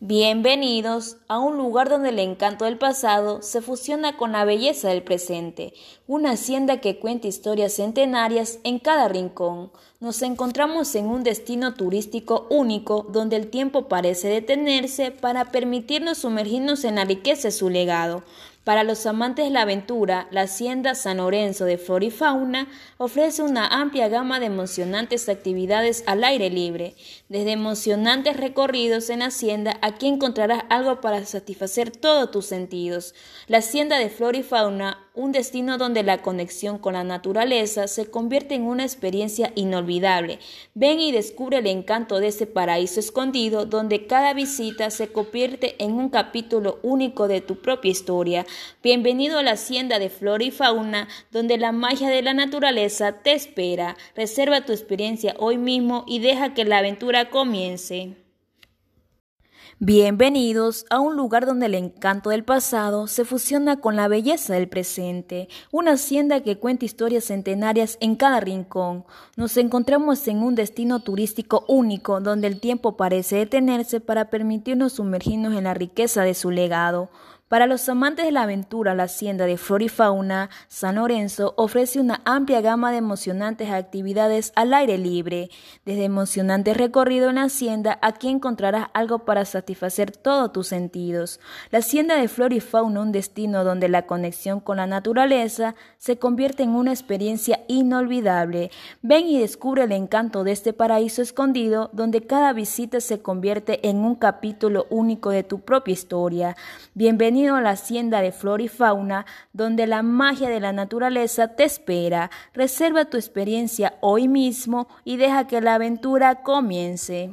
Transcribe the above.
Bienvenidos a un lugar donde el encanto del pasado se fusiona con la belleza del presente, una hacienda que cuenta historias centenarias en cada rincón. Nos encontramos en un destino turístico único donde el tiempo parece detenerse para permitirnos sumergirnos en la riqueza de su legado. Para los amantes de la aventura, la Hacienda San Lorenzo de Flor y Fauna ofrece una amplia gama de emocionantes actividades al aire libre, desde emocionantes recorridos en Hacienda aquí encontrarás algo para satisfacer todos tus sentidos. La Hacienda de Flor y Fauna un destino donde la conexión con la naturaleza se convierte en una experiencia inolvidable. Ven y descubre el encanto de ese paraíso escondido donde cada visita se convierte en un capítulo único de tu propia historia. Bienvenido a la hacienda de flora y fauna donde la magia de la naturaleza te espera. Reserva tu experiencia hoy mismo y deja que la aventura comience. Bienvenidos a un lugar donde el encanto del pasado se fusiona con la belleza del presente, una hacienda que cuenta historias centenarias en cada rincón. Nos encontramos en un destino turístico único donde el tiempo parece detenerse para permitirnos sumergirnos en la riqueza de su legado. Para los amantes de la aventura, la hacienda de Flor y Fauna San Lorenzo ofrece una amplia gama de emocionantes actividades al aire libre. Desde emocionante recorrido en la hacienda, aquí encontrarás algo para satisfacer todos tus sentidos. La hacienda de Flor y Fauna, un destino donde la conexión con la naturaleza se convierte en una experiencia inolvidable. Ven y descubre el encanto de este paraíso escondido, donde cada visita se convierte en un capítulo único de tu propia historia. Bienvenido a la hacienda de flor y fauna, donde la magia de la naturaleza te espera. Reserva tu experiencia hoy mismo y deja que la aventura comience.